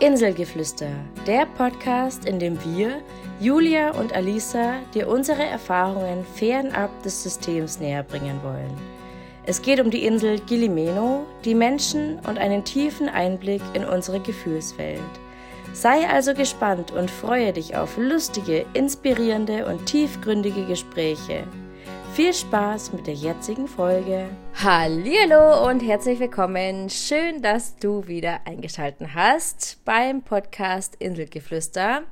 Inselgeflüster, der Podcast, in dem wir, Julia und Alisa, dir unsere Erfahrungen fernab des Systems näher bringen wollen. Es geht um die Insel Gilimeno, die Menschen und einen tiefen Einblick in unsere Gefühlswelt. Sei also gespannt und freue dich auf lustige, inspirierende und tiefgründige Gespräche. Viel Spaß mit der jetzigen Folge. Hallo und herzlich willkommen. Schön, dass du wieder eingeschaltet hast beim Podcast Inselgeflüster.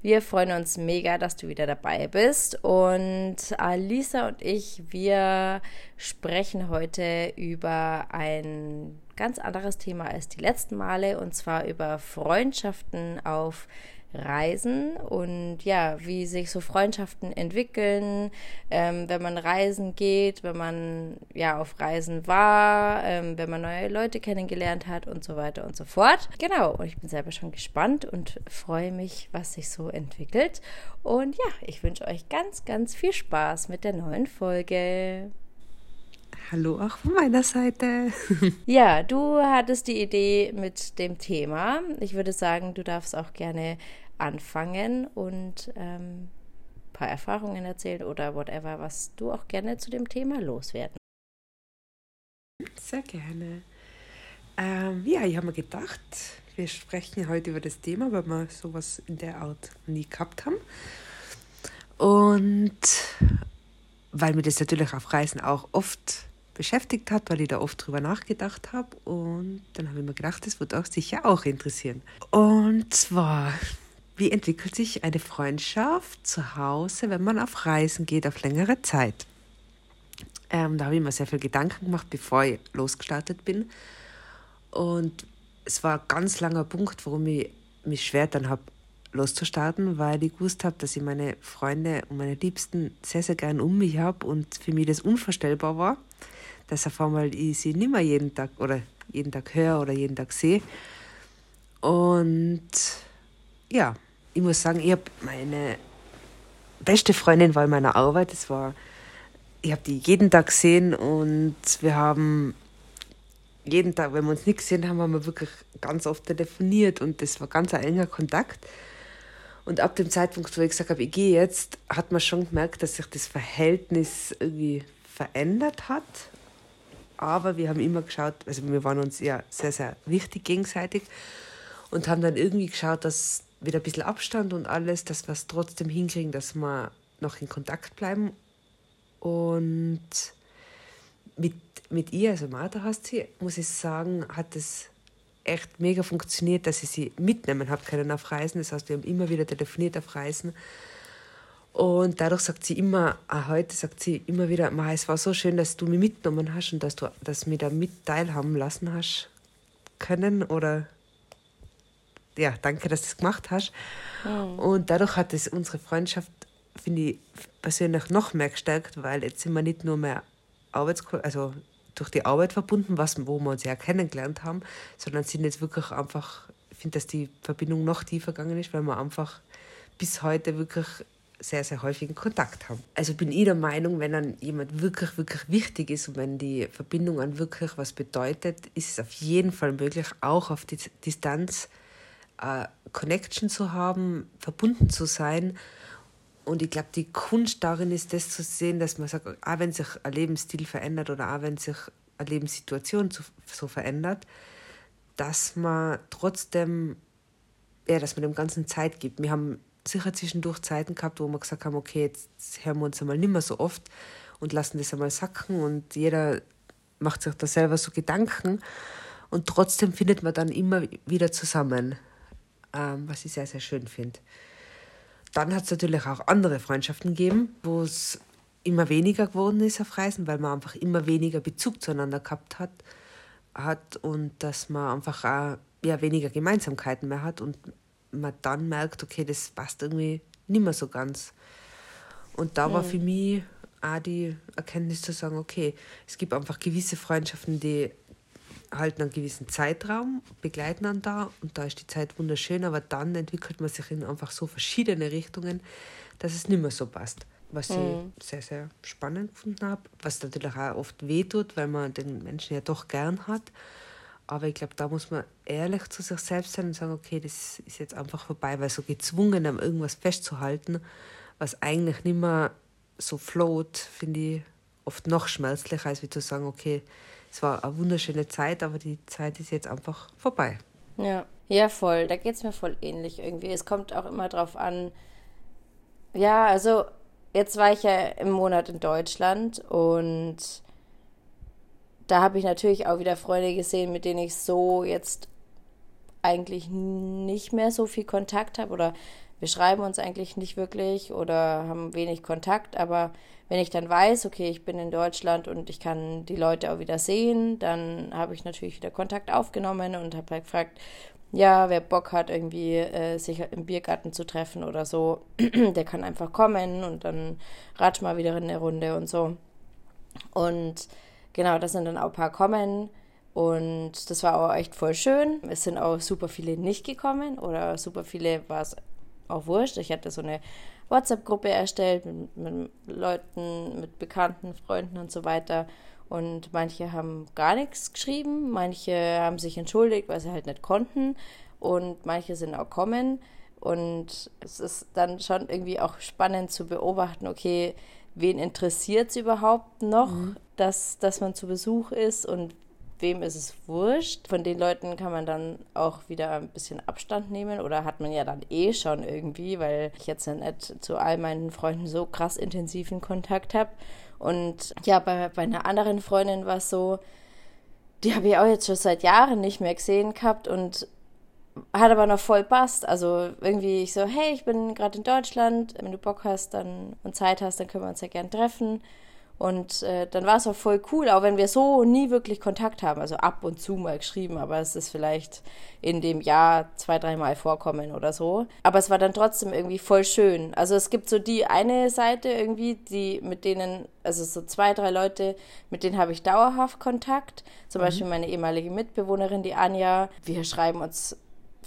Wir freuen uns mega, dass du wieder dabei bist und Alisa und ich, wir sprechen heute über ein ganz anderes Thema als die letzten Male und zwar über Freundschaften auf Reisen und ja, wie sich so Freundschaften entwickeln, ähm, wenn man reisen geht, wenn man ja auf Reisen war, ähm, wenn man neue Leute kennengelernt hat und so weiter und so fort. Genau, und ich bin selber schon gespannt und freue mich, was sich so entwickelt. Und ja, ich wünsche euch ganz, ganz viel Spaß mit der neuen Folge. Hallo auch von meiner Seite. ja, du hattest die Idee mit dem Thema. Ich würde sagen, du darfst auch gerne anfangen und ähm, ein paar Erfahrungen erzählen oder whatever, was du auch gerne zu dem Thema loswerden. Sehr gerne. Ähm, ja, ich habe mir gedacht, wir sprechen heute über das Thema, weil wir sowas in der Art nie gehabt haben. Und weil mir das natürlich auf Reisen auch oft beschäftigt hat, weil ich da oft drüber nachgedacht habe. Und dann habe ich mir gedacht, das wird euch sicher auch interessieren. Und zwar, wie entwickelt sich eine Freundschaft zu Hause, wenn man auf Reisen geht, auf längere Zeit? Ähm, da habe ich mir sehr viel Gedanken gemacht, bevor ich losgestartet bin. Und es war ein ganz langer Punkt, warum ich mich schwer dann habe, loszustarten, weil ich gewusst habe, dass ich meine Freunde und meine Liebsten sehr, sehr gern um mich habe und für mich das unvorstellbar war, dass auf einmal ich sie nicht mehr jeden Tag oder jeden Tag höre oder jeden Tag sehe. Und ja, ich muss sagen, ich habe meine beste Freundin war in meiner Arbeit. Das war, ich habe die jeden Tag gesehen und wir haben jeden Tag, wenn wir uns nicht gesehen haben, haben wir wirklich ganz oft telefoniert und das war ganz ein enger Kontakt. Und ab dem Zeitpunkt, wo ich gesagt habe, ich gehe jetzt, hat man schon gemerkt, dass sich das Verhältnis irgendwie verändert hat aber wir haben immer geschaut, also wir waren uns ja sehr, sehr wichtig gegenseitig und haben dann irgendwie geschaut, dass wieder ein bisschen Abstand und alles, dass wir es trotzdem hinkriegen, dass wir noch in Kontakt bleiben. Und mit, mit ihr, also Martha heißt sie, muss ich sagen, hat es echt mega funktioniert, dass ich sie mitnehmen habe können auf Reisen. Das heißt, wir haben immer wieder telefoniert auf Reisen und dadurch sagt sie immer, auch heute sagt sie immer wieder, es war so schön, dass du mich mitgenommen hast und dass du dass mich da mit teilhaben lassen hast können. Oder ja, danke, dass du das gemacht hast. Mhm. Und dadurch hat es unsere Freundschaft, finde ich, persönlich noch mehr gestärkt, weil jetzt sind wir nicht nur mehr Arbeits also durch die Arbeit verbunden, was, wo wir uns ja kennengelernt haben, sondern sind jetzt wirklich einfach, ich finde, dass die Verbindung noch tiefer gegangen ist, weil wir einfach bis heute wirklich sehr, sehr häufigen Kontakt haben. Also bin ich der Meinung, wenn dann jemand wirklich, wirklich wichtig ist und wenn die Verbindung an wirklich was bedeutet, ist es auf jeden Fall möglich, auch auf die Distanz äh, Connection zu haben, verbunden zu sein. Und ich glaube, die Kunst darin ist, das zu sehen, dass man sagt, auch wenn sich ein Lebensstil verändert oder auch wenn sich eine Lebenssituation so verändert, dass man trotzdem, ja, dass man dem Ganzen Zeit gibt. Wir haben sicher zwischendurch Zeiten gehabt, wo wir gesagt haben, okay, jetzt hören wir uns einmal nicht mehr so oft und lassen das einmal sacken und jeder macht sich da selber so Gedanken und trotzdem findet man dann immer wieder zusammen, ähm, was ich sehr, sehr schön finde. Dann hat es natürlich auch andere Freundschaften gegeben, wo es immer weniger geworden ist auf Reisen, weil man einfach immer weniger Bezug zueinander gehabt hat, hat und dass man einfach auch ja, weniger Gemeinsamkeiten mehr hat und man dann merkt, okay, das passt irgendwie nicht mehr so ganz. Und da war für mich auch die Erkenntnis zu sagen, okay, es gibt einfach gewisse Freundschaften, die halten einen gewissen Zeitraum, begleiten dann da und da ist die Zeit wunderschön, aber dann entwickelt man sich in einfach so verschiedene Richtungen, dass es nicht mehr so passt. Was mhm. ich sehr, sehr spannend gefunden habe, was natürlich auch oft wehtut, weil man den Menschen ja doch gern hat. Aber ich glaube, da muss man ehrlich zu sich selbst sein und sagen, okay, das ist jetzt einfach vorbei, weil so gezwungen, am irgendwas festzuhalten, was eigentlich nicht mehr so float, finde ich oft noch schmerzlicher, als wie zu sagen, okay, es war eine wunderschöne Zeit, aber die Zeit ist jetzt einfach vorbei. Ja, ja, voll. Da geht es mir voll ähnlich irgendwie. Es kommt auch immer drauf an. Ja, also jetzt war ich ja im Monat in Deutschland und da habe ich natürlich auch wieder Freunde gesehen, mit denen ich so jetzt eigentlich nicht mehr so viel Kontakt habe oder wir schreiben uns eigentlich nicht wirklich oder haben wenig Kontakt, aber wenn ich dann weiß, okay, ich bin in Deutschland und ich kann die Leute auch wieder sehen, dann habe ich natürlich wieder Kontakt aufgenommen und habe halt gefragt, ja, wer Bock hat, irgendwie äh, sich im Biergarten zu treffen oder so, der kann einfach kommen und dann ratsch mal wieder in eine Runde und so. Und genau, das sind dann auch ein paar kommen. Und das war auch echt voll schön. Es sind auch super viele nicht gekommen oder super viele war es auch wurscht. Ich hatte so eine WhatsApp-Gruppe erstellt mit, mit, Leuten, mit bekannten Freunden und so weiter. Und manche haben gar nichts geschrieben, manche haben sich entschuldigt, weil sie halt nicht konnten. Und manche sind auch kommen. Und es ist dann schon irgendwie auch spannend zu beobachten, okay, wen interessiert es überhaupt noch, mhm. dass, dass man zu Besuch ist und wem ist es wurscht. Von den Leuten kann man dann auch wieder ein bisschen Abstand nehmen oder hat man ja dann eh schon irgendwie, weil ich jetzt ja nicht zu all meinen Freunden so krass intensiven Kontakt habe. Und ja, bei, bei einer anderen Freundin war es so, die habe ich auch jetzt schon seit Jahren nicht mehr gesehen gehabt und hat aber noch voll passt. Also irgendwie ich so, hey, ich bin gerade in Deutschland, wenn du Bock hast dann und Zeit hast, dann können wir uns ja gern treffen. Und äh, dann war es auch voll cool, auch wenn wir so nie wirklich Kontakt haben, also ab und zu mal geschrieben, aber es ist vielleicht in dem Jahr zwei, dreimal vorkommen oder so. Aber es war dann trotzdem irgendwie voll schön. Also es gibt so die eine Seite irgendwie, die mit denen, also so zwei, drei Leute, mit denen habe ich dauerhaft Kontakt. Zum mhm. Beispiel meine ehemalige Mitbewohnerin, die Anja. Wir schreiben uns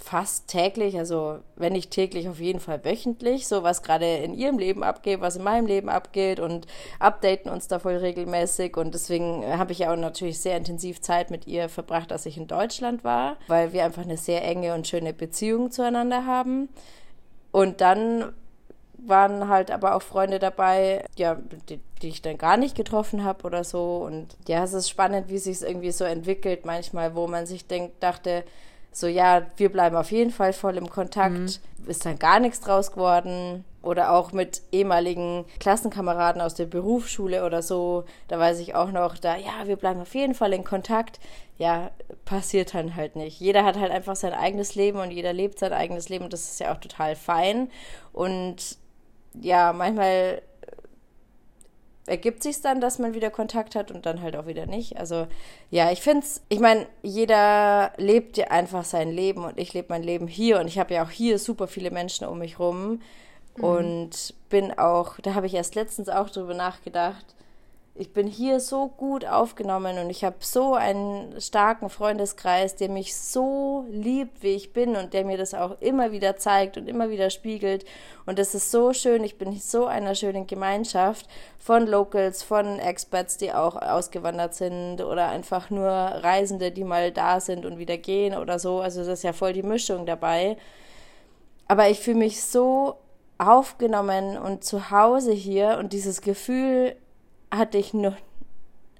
fast täglich, also wenn nicht täglich, auf jeden Fall wöchentlich, so was gerade in ihrem Leben abgeht, was in meinem Leben abgeht und updaten uns da voll regelmäßig. Und deswegen habe ich auch natürlich sehr intensiv Zeit mit ihr verbracht, als ich in Deutschland war, weil wir einfach eine sehr enge und schöne Beziehung zueinander haben. Und dann waren halt aber auch Freunde dabei, ja, die, die ich dann gar nicht getroffen habe oder so. Und ja, es ist spannend, wie sich es irgendwie so entwickelt manchmal, wo man sich denkt, dachte, so, ja, wir bleiben auf jeden Fall voll im Kontakt. Mhm. Ist dann gar nichts draus geworden. Oder auch mit ehemaligen Klassenkameraden aus der Berufsschule oder so. Da weiß ich auch noch, da, ja, wir bleiben auf jeden Fall in Kontakt. Ja, passiert dann halt nicht. Jeder hat halt einfach sein eigenes Leben und jeder lebt sein eigenes Leben. Das ist ja auch total fein. Und ja, manchmal ergibt sich dann, dass man wieder Kontakt hat und dann halt auch wieder nicht. Also ja, ich finde es, ich meine, jeder lebt ja einfach sein Leben und ich lebe mein Leben hier und ich habe ja auch hier super viele Menschen um mich rum mhm. und bin auch, da habe ich erst letztens auch drüber nachgedacht, ich bin hier so gut aufgenommen und ich habe so einen starken Freundeskreis, der mich so liebt, wie ich bin und der mir das auch immer wieder zeigt und immer wieder spiegelt. Und das ist so schön. Ich bin so einer schönen Gemeinschaft von Locals, von Experts, die auch ausgewandert sind oder einfach nur Reisende, die mal da sind und wieder gehen oder so. Also das ist ja voll die Mischung dabei. Aber ich fühle mich so aufgenommen und zu Hause hier und dieses Gefühl, hatte ich noch,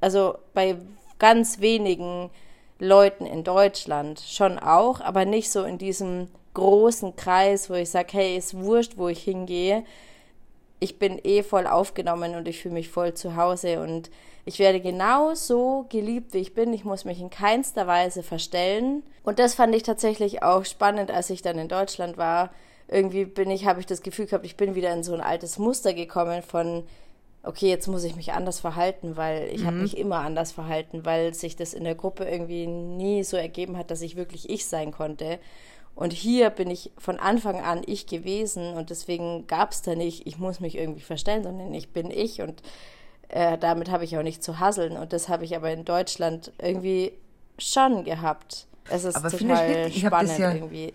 also bei ganz wenigen Leuten in Deutschland schon auch, aber nicht so in diesem großen Kreis, wo ich sage, hey, ist wurscht, wo ich hingehe. Ich bin eh voll aufgenommen und ich fühle mich voll zu Hause und ich werde genau so geliebt, wie ich bin. Ich muss mich in keinster Weise verstellen. Und das fand ich tatsächlich auch spannend, als ich dann in Deutschland war. Irgendwie bin ich, habe ich das Gefühl gehabt, ich bin wieder in so ein altes Muster gekommen von okay, jetzt muss ich mich anders verhalten, weil ich mhm. habe mich immer anders verhalten, weil sich das in der Gruppe irgendwie nie so ergeben hat, dass ich wirklich ich sein konnte. Und hier bin ich von Anfang an ich gewesen und deswegen gab es da nicht, ich muss mich irgendwie verstellen, sondern ich bin ich und äh, damit habe ich auch nicht zu hasseln. Und das habe ich aber in Deutschland irgendwie schon gehabt. Es ist aber total spannend ja, irgendwie.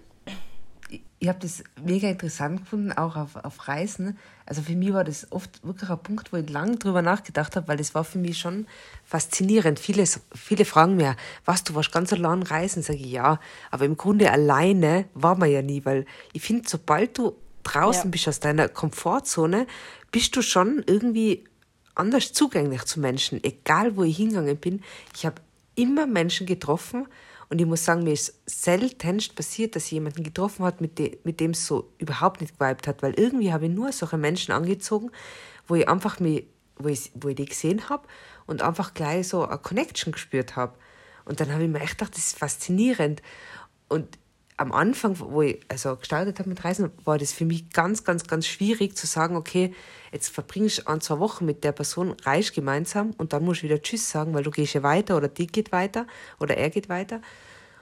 Ich habe das mega interessant gefunden, auch auf, auf Reisen. Also für mich war das oft wirklich ein Punkt, wo ich lange drüber nachgedacht habe, weil das war für mich schon faszinierend. Viele, viele fragen mir, was, du warst ganz allein reisen? Sage ich, ja. Aber im Grunde alleine war man ja nie, weil ich finde, sobald du draußen ja. bist aus deiner Komfortzone, bist du schon irgendwie anders zugänglich zu Menschen, egal wo ich hingegangen bin. Ich habe immer Menschen getroffen, und ich muss sagen, mir ist seltenst passiert, dass ich jemanden getroffen hat, mit, de mit dem es so überhaupt nicht geweibt hat. Weil irgendwie habe ich nur solche Menschen angezogen, wo ich einfach mich, wo ich, wo ich die gesehen habe und einfach gleich so eine Connection gespürt habe. Und dann habe ich mir echt gedacht, das ist faszinierend. Und am Anfang, wo ich also gestartet habe mit Reisen, war das für mich ganz, ganz, ganz schwierig zu sagen, okay, jetzt verbringst du ein, zwei Wochen mit der Person, reist gemeinsam und dann musst du wieder Tschüss sagen, weil du gehst ja weiter oder die geht weiter oder er geht weiter.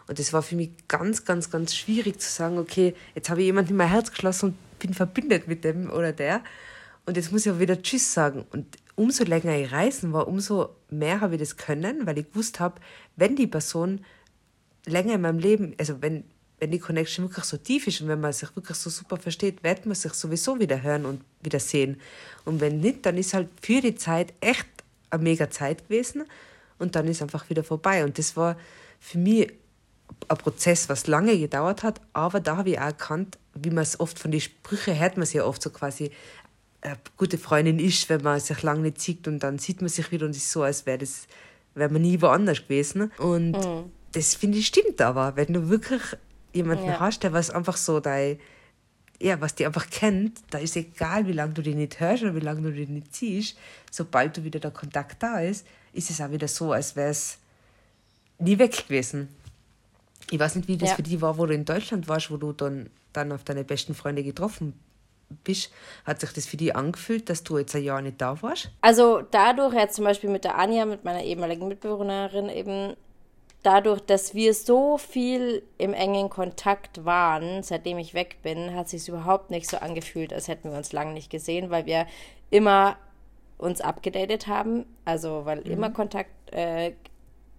Und das war für mich ganz, ganz, ganz schwierig zu sagen, okay, jetzt habe ich jemanden in mein Herz geschlossen und bin verbindet mit dem oder der. Und jetzt muss ich auch wieder Tschüss sagen. Und umso länger ich reisen war, umso mehr habe ich das können, weil ich gewusst habe, wenn die Person länger in meinem Leben, also wenn wenn die Connection wirklich so tief ist und wenn man sich wirklich so super versteht, wird man sich sowieso wieder hören und wieder sehen. Und wenn nicht, dann ist halt für die Zeit echt eine mega Zeit gewesen und dann ist einfach wieder vorbei. Und das war für mich ein Prozess, was lange gedauert hat, aber da habe ich auch erkannt, wie man es oft von den Sprüchen hört man es ja oft so quasi, eine gute Freundin ist, wenn man sich lange nicht sieht und dann sieht man sich wieder und ist so, als wäre das, wäre man nie woanders gewesen. Und mhm. das finde ich stimmt aber, wenn du wirklich jemanden ja. hast, der was einfach so dein, ja, was die einfach kennt, da ist egal, wie lange du die nicht hörst oder wie lange du die nicht siehst, sobald du wieder der Kontakt da ist, ist es auch wieder so, als wäre es nie weg gewesen. Ich weiß nicht, wie das ja. für dich war, wo du in Deutschland warst, wo du dann, dann auf deine besten Freunde getroffen bist. Hat sich das für dich angefühlt, dass du jetzt ein Jahr nicht da warst? Also dadurch, jetzt zum Beispiel mit der Anja, mit meiner ehemaligen Mitbewohnerin eben, dadurch, dass wir so viel im engen Kontakt waren, seitdem ich weg bin, hat sich überhaupt nicht so angefühlt, als hätten wir uns lange nicht gesehen, weil wir immer uns abgedatet haben, also weil mhm. immer Kontakt äh,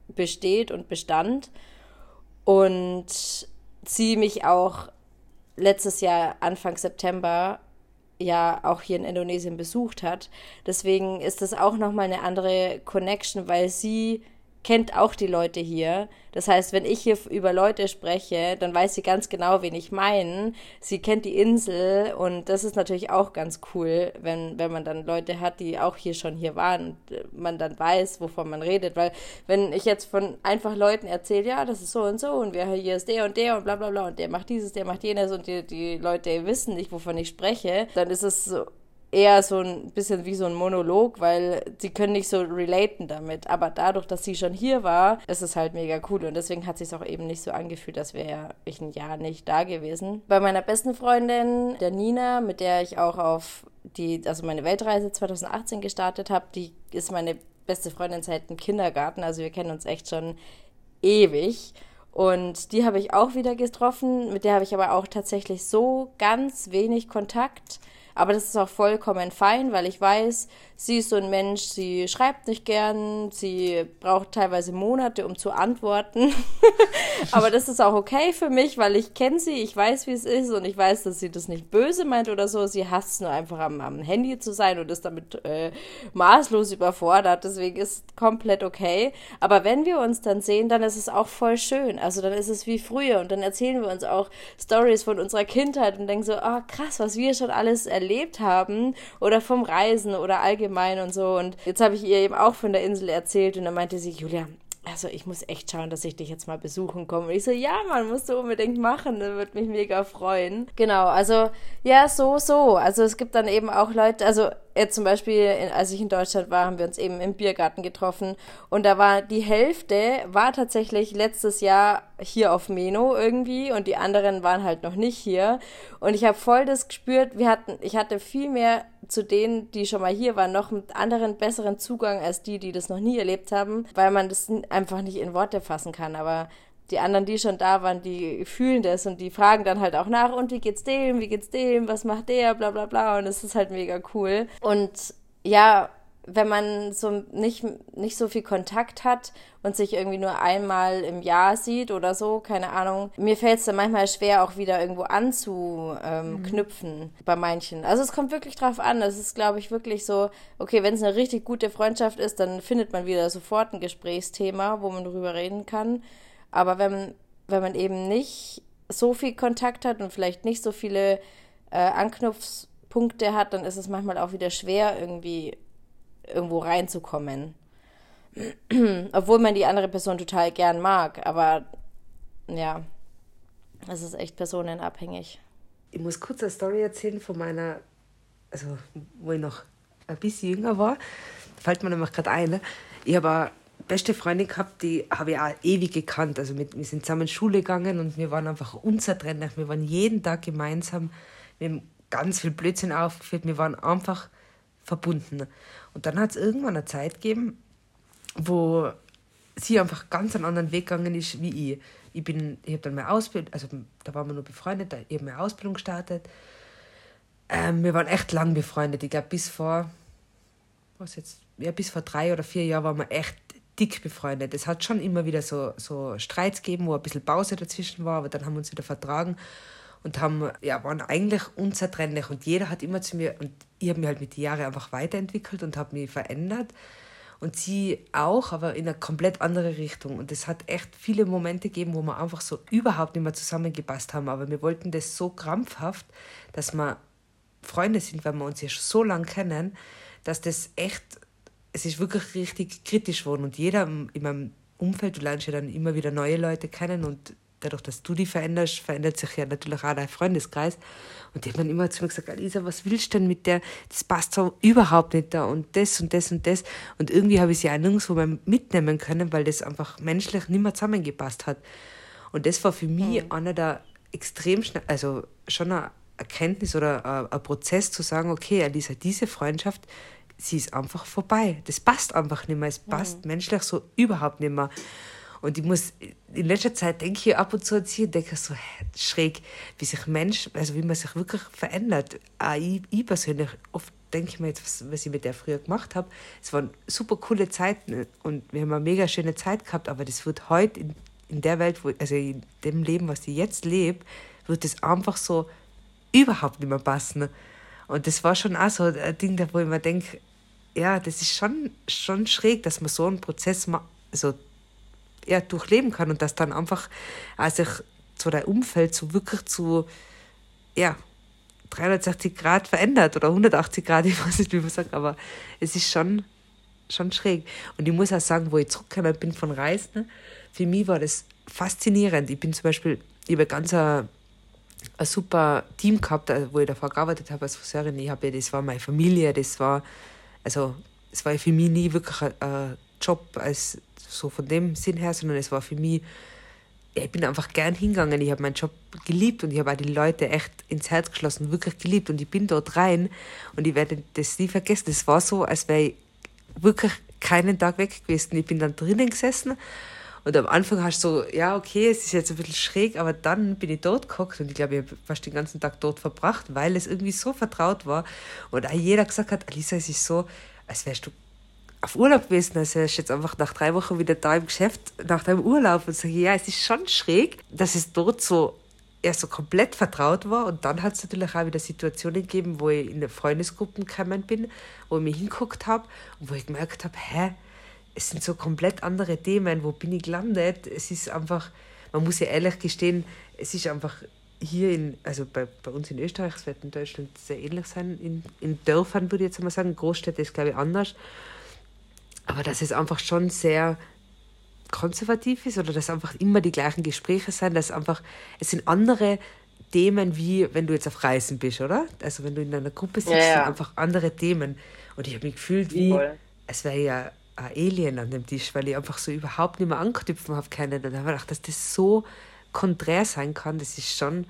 besteht und bestand und sie mich auch letztes Jahr Anfang September ja auch hier in Indonesien besucht hat. Deswegen ist das auch noch mal eine andere Connection, weil sie kennt auch die Leute hier. Das heißt, wenn ich hier über Leute spreche, dann weiß sie ganz genau, wen ich meine. Sie kennt die Insel und das ist natürlich auch ganz cool, wenn, wenn man dann Leute hat, die auch hier schon hier waren und äh, man dann weiß, wovon man redet. Weil wenn ich jetzt von einfach Leuten erzähle, ja, das ist so und so und wer hier ist der und der und bla bla bla und der macht dieses, der macht jenes und die, die Leute wissen nicht, wovon ich spreche, dann ist es so eher so ein bisschen wie so ein Monolog, weil sie können nicht so relaten damit. Aber dadurch, dass sie schon hier war, ist es halt mega cool. Und deswegen hat sich auch eben nicht so angefühlt, als wäre ich ein Jahr nicht da gewesen. Bei meiner besten Freundin, der Nina, mit der ich auch auf die, also meine Weltreise 2018 gestartet habe, die ist meine beste Freundin seit dem Kindergarten. Also wir kennen uns echt schon ewig. Und die habe ich auch wieder getroffen. Mit der habe ich aber auch tatsächlich so ganz wenig Kontakt. Aber das ist auch vollkommen fein, weil ich weiß, sie ist so ein Mensch, sie schreibt nicht gern, sie braucht teilweise Monate, um zu antworten. Aber das ist auch okay für mich, weil ich kenne sie, ich weiß, wie es ist und ich weiß, dass sie das nicht böse meint oder so. Sie hasst es nur einfach am, am Handy zu sein und ist damit äh, maßlos überfordert. Deswegen ist komplett okay. Aber wenn wir uns dann sehen, dann ist es auch voll schön. Also dann ist es wie früher und dann erzählen wir uns auch Stories von unserer Kindheit und denken so, oh krass, was wir schon alles erlebt haben oder vom Reisen oder allgemein und so. Und jetzt habe ich ihr eben auch von der Insel erzählt und dann meinte sie, Julia, also ich muss echt schauen, dass ich dich jetzt mal besuchen komme. Und ich so, ja, man, musst du unbedingt machen, das würde mich mega freuen. Genau, also ja, so, so. Also es gibt dann eben auch Leute, also jetzt zum Beispiel, als ich in Deutschland war, haben wir uns eben im Biergarten getroffen und da war die Hälfte war tatsächlich letztes Jahr hier auf Meno irgendwie und die anderen waren halt noch nicht hier und ich habe voll das gespürt, wir hatten, ich hatte viel mehr zu denen, die schon mal hier waren, noch einen anderen, besseren Zugang als die, die das noch nie erlebt haben, weil man das einfach nicht in Worte fassen kann, aber die anderen, die schon da waren, die fühlen das und die fragen dann halt auch nach, und wie geht's dem, wie geht's dem, was macht der, bla bla bla. Und es ist halt mega cool. Und ja, wenn man so nicht, nicht so viel Kontakt hat und sich irgendwie nur einmal im Jahr sieht oder so, keine Ahnung. Mir fällt es dann manchmal schwer, auch wieder irgendwo anzuknüpfen ähm, mhm. bei manchen. Also es kommt wirklich drauf an. Es ist, glaube ich, wirklich so, okay, wenn es eine richtig gute Freundschaft ist, dann findet man wieder sofort ein Gesprächsthema, wo man drüber reden kann. Aber wenn, wenn man eben nicht so viel Kontakt hat und vielleicht nicht so viele äh, Anknüpfpunkte hat, dann ist es manchmal auch wieder schwer, irgendwie irgendwo reinzukommen. Obwohl man die andere Person total gern mag, aber ja, es ist echt personenabhängig. Ich muss kurz eine Story erzählen von meiner, also wo ich noch ein bisschen jünger war, fällt mir nämlich gerade ein. Ne? Ich habe eine beste Freundin gehabt, die habe ich auch ewig gekannt. Also mit, wir sind zusammen in Schule gegangen und wir waren einfach unzertrennlich. Wir waren jeden Tag gemeinsam. Wir haben ganz viel Blödsinn aufgeführt. Wir waren einfach verbunden. Und dann hat es irgendwann eine Zeit gegeben, wo sie einfach ganz einen anderen Weg gegangen ist wie ich. Ich, bin, ich habe dann meine Ausbildung, also da waren wir nur befreundet, ich habe meine Ausbildung gestartet. Ähm, wir waren echt lang befreundet. Ich glaube, bis vor, was jetzt, ja, bis vor drei oder vier Jahren waren wir echt dick befreundet. Es hat schon immer wieder so, so Streits gegeben, wo ein bisschen Pause dazwischen war, aber dann haben wir uns wieder vertragen und haben, ja, waren eigentlich unzertrennlich. Und jeder hat immer zu mir, und ich habe mich halt mit den Jahren einfach weiterentwickelt und habe mich verändert. Und sie auch, aber in eine komplett andere Richtung. Und es hat echt viele Momente gegeben, wo wir einfach so überhaupt nicht mehr zusammengepasst haben, aber wir wollten das so krampfhaft, dass wir Freunde sind, weil wir uns ja schon so lange kennen, dass das echt, es ist wirklich richtig kritisch geworden. Und jeder in meinem Umfeld, du lernst ja dann immer wieder neue Leute kennen. Und dadurch, dass du dich veränderst, verändert sich ja natürlich auch dein Freundeskreis. Und die haben dann immer zu mir gesagt, Alisa, was willst du denn mit der? Das passt so überhaupt nicht da und das und das und das. Und irgendwie habe ich sie auch nirgendwo mehr mitnehmen können, weil das einfach menschlich nicht mehr zusammengepasst hat. Und das war für mich mhm. einer der extrem schnell, also schon eine Erkenntnis oder ein, ein Prozess zu sagen, okay, Alisa, diese Freundschaft, sie ist einfach vorbei. Das passt einfach nicht mehr. Es passt mhm. menschlich so überhaupt nicht mehr. Und ich muss, in letzter Zeit denke ich ab und zu an sie und denke so schräg, wie sich Mensch, also wie man sich wirklich verändert. Auch ich, ich persönlich, oft denke ich mir jetzt, was, was ich mit der früher gemacht habe. Es waren super coole Zeiten und wir haben eine mega schöne Zeit gehabt, aber das wird heute in, in der Welt, wo, also in dem Leben, was ich jetzt lebe, wird das einfach so überhaupt nicht mehr passen. Und das war schon auch so ein Ding, wo ich mir denke, ja, das ist schon, schon schräg, dass man so einen Prozess ma also ja, durchleben kann und das dann einfach äh, sich so dein Umfeld so wirklich zu, ja, 360 Grad verändert oder 180 Grad, ich weiß nicht, wie man sagt, aber es ist schon, schon schräg. Und ich muss auch sagen, wo ich zurückgekommen bin von Reisen, für mich war das faszinierend. Ich bin zum Beispiel, ich habe ganz ein, ein super Team gehabt, äh, wo ich davor gearbeitet habe als Friseurin. Ich habe, das war meine Familie, das war, also, es war für mich nie wirklich ein, ein Job als so von dem Sinn her, sondern es war für mich, ich bin einfach gern hingegangen. Ich habe meinen Job geliebt und ich habe auch die Leute echt ins Herz geschlossen, wirklich geliebt. Und ich bin dort rein und ich werde das nie vergessen. Es war so, als wäre ich wirklich keinen Tag weg gewesen. Ich bin dann drinnen gesessen und am Anfang hast du so, ja, okay, es ist jetzt ein bisschen schräg, aber dann bin ich dort geguckt und ich glaube, ich habe fast den ganzen Tag dort verbracht, weil es irgendwie so vertraut war. Und auch jeder gesagt hat, Alisa, es ist so, als wärst du auf Urlaub gewesen. Also er ist jetzt einfach nach drei Wochen wieder da im Geschäft, nach deinem Urlaub. Und sage, ja, es ist schon schräg, dass es dort so erst so komplett vertraut war. Und dann hat es natürlich auch wieder Situationen gegeben, wo ich in Freundesgruppen gekommen bin, wo ich mich hinguckt habe und wo ich gemerkt habe, hä, es sind so komplett andere Themen. Wo bin ich gelandet? Es ist einfach, man muss ja ehrlich gestehen, es ist einfach hier in, also bei, bei uns in Österreich, es wird in Deutschland sehr ähnlich sein, in, in Dörfern würde ich jetzt mal sagen, Großstädte ist glaube ich anders, aber dass es einfach schon sehr konservativ ist oder dass einfach immer die gleichen Gespräche sind, dass einfach, es sind andere Themen wie wenn du jetzt auf Reisen bist, oder? Also wenn du in einer Gruppe sitzt, ja, ja. sind einfach andere Themen. Und ich habe mich gefühlt wie, Voll. es wäre ja ein Alien an dem Tisch, weil ich einfach so überhaupt nicht mehr anknüpfen habe können. Und dann habe ich gedacht, dass das so konträr sein kann, das ist schon,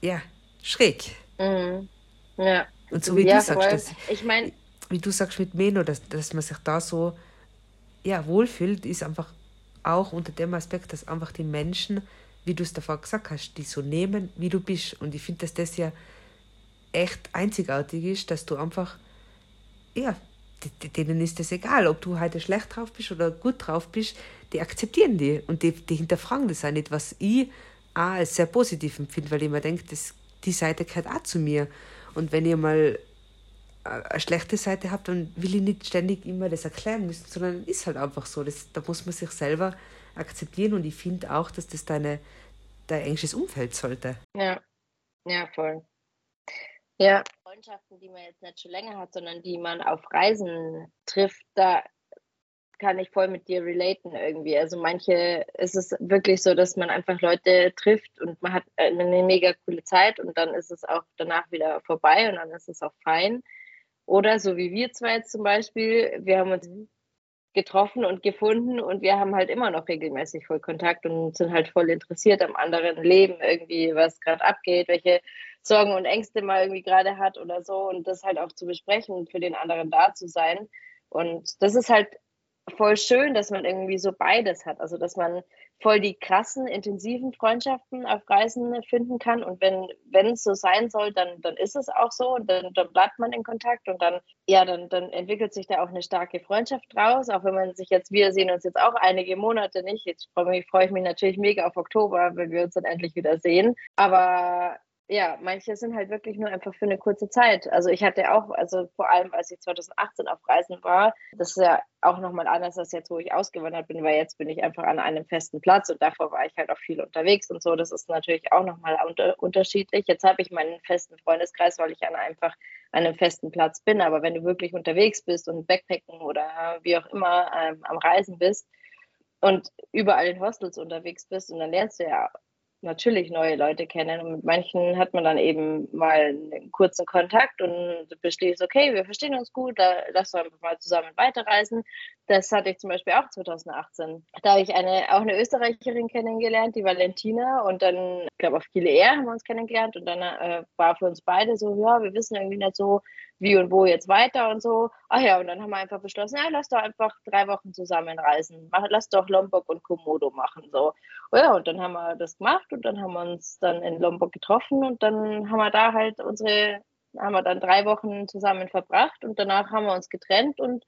ja, schräg. Mhm. Ja. Und so wie ja, du sagst, das, ich meine, wie du sagst mit Meno, dass, dass man sich da so ja, wohlfühlt, ist einfach auch unter dem Aspekt, dass einfach die Menschen, wie du es davor gesagt hast, die so nehmen, wie du bist. Und ich finde, dass das ja echt einzigartig ist, dass du einfach, ja, denen ist es egal, ob du heute schlecht drauf bist oder gut drauf bist, die akzeptieren die und die, die hinterfragen das auch nicht, was ich auch als sehr positiv empfinde, weil ich mir denke, das, die Seite gehört auch zu mir. Und wenn ihr mal eine schlechte Seite habt, dann will ich nicht ständig immer das erklären müssen, sondern ist halt einfach so. Das, da muss man sich selber akzeptieren und ich finde auch, dass das deine, dein englisches Umfeld sollte. Ja, ja, voll. Ja, Freundschaften, die man jetzt nicht schon länger hat, sondern die man auf Reisen trifft, da kann ich voll mit dir relaten irgendwie. Also manche ist es wirklich so, dass man einfach Leute trifft und man hat eine mega coole Zeit und dann ist es auch danach wieder vorbei und dann ist es auch fein. Oder so wie wir zwei jetzt zum Beispiel, wir haben uns getroffen und gefunden und wir haben halt immer noch regelmäßig voll Kontakt und sind halt voll interessiert am anderen Leben irgendwie, was gerade abgeht, welche Sorgen und Ängste man irgendwie gerade hat oder so und das halt auch zu besprechen und für den anderen da zu sein. Und das ist halt voll schön, dass man irgendwie so beides hat. Also, dass man voll die krassen, intensiven Freundschaften auf Reisen finden kann. Und wenn, wenn es so sein soll, dann, dann ist es auch so und dann, dann bleibt man in Kontakt und dann, ja, dann, dann entwickelt sich da auch eine starke Freundschaft draus. Auch wenn man sich jetzt, wir sehen uns jetzt auch einige Monate nicht. Jetzt freue ich, freue ich mich natürlich mega auf Oktober, wenn wir uns dann endlich wieder sehen. Aber ja, manche sind halt wirklich nur einfach für eine kurze Zeit. Also ich hatte auch, also vor allem als ich 2018 auf Reisen war, das ist ja auch nochmal anders als jetzt, wo ich ausgewandert bin, weil jetzt bin ich einfach an einem festen Platz und davor war ich halt auch viel unterwegs und so. Das ist natürlich auch nochmal unter unterschiedlich. Jetzt habe ich meinen festen Freundeskreis, weil ich an einfach an einem festen Platz bin. Aber wenn du wirklich unterwegs bist und Backpacken oder wie auch immer ähm, am Reisen bist, und überall in Hostels unterwegs bist und dann lernst du ja natürlich neue Leute kennen und mit manchen hat man dann eben mal einen kurzen Kontakt und beschließt, okay, wir verstehen uns gut, da lass uns einfach mal zusammen weiterreisen. Das hatte ich zum Beispiel auch 2018. Da habe ich eine, auch eine Österreicherin kennengelernt, die Valentina und dann, ich glaube, auf Kile Air haben wir uns kennengelernt und dann äh, war für uns beide so, ja, wir wissen irgendwie nicht so, wie und wo jetzt weiter und so. Ach ja, und dann haben wir einfach beschlossen, ja, lass doch einfach drei Wochen zusammen reisen. Mach, lass doch Lombok und Komodo machen. So. Oh ja, und dann haben wir das gemacht und dann haben wir uns dann in Lombok getroffen und dann haben wir da halt unsere, haben wir dann drei Wochen zusammen verbracht und danach haben wir uns getrennt und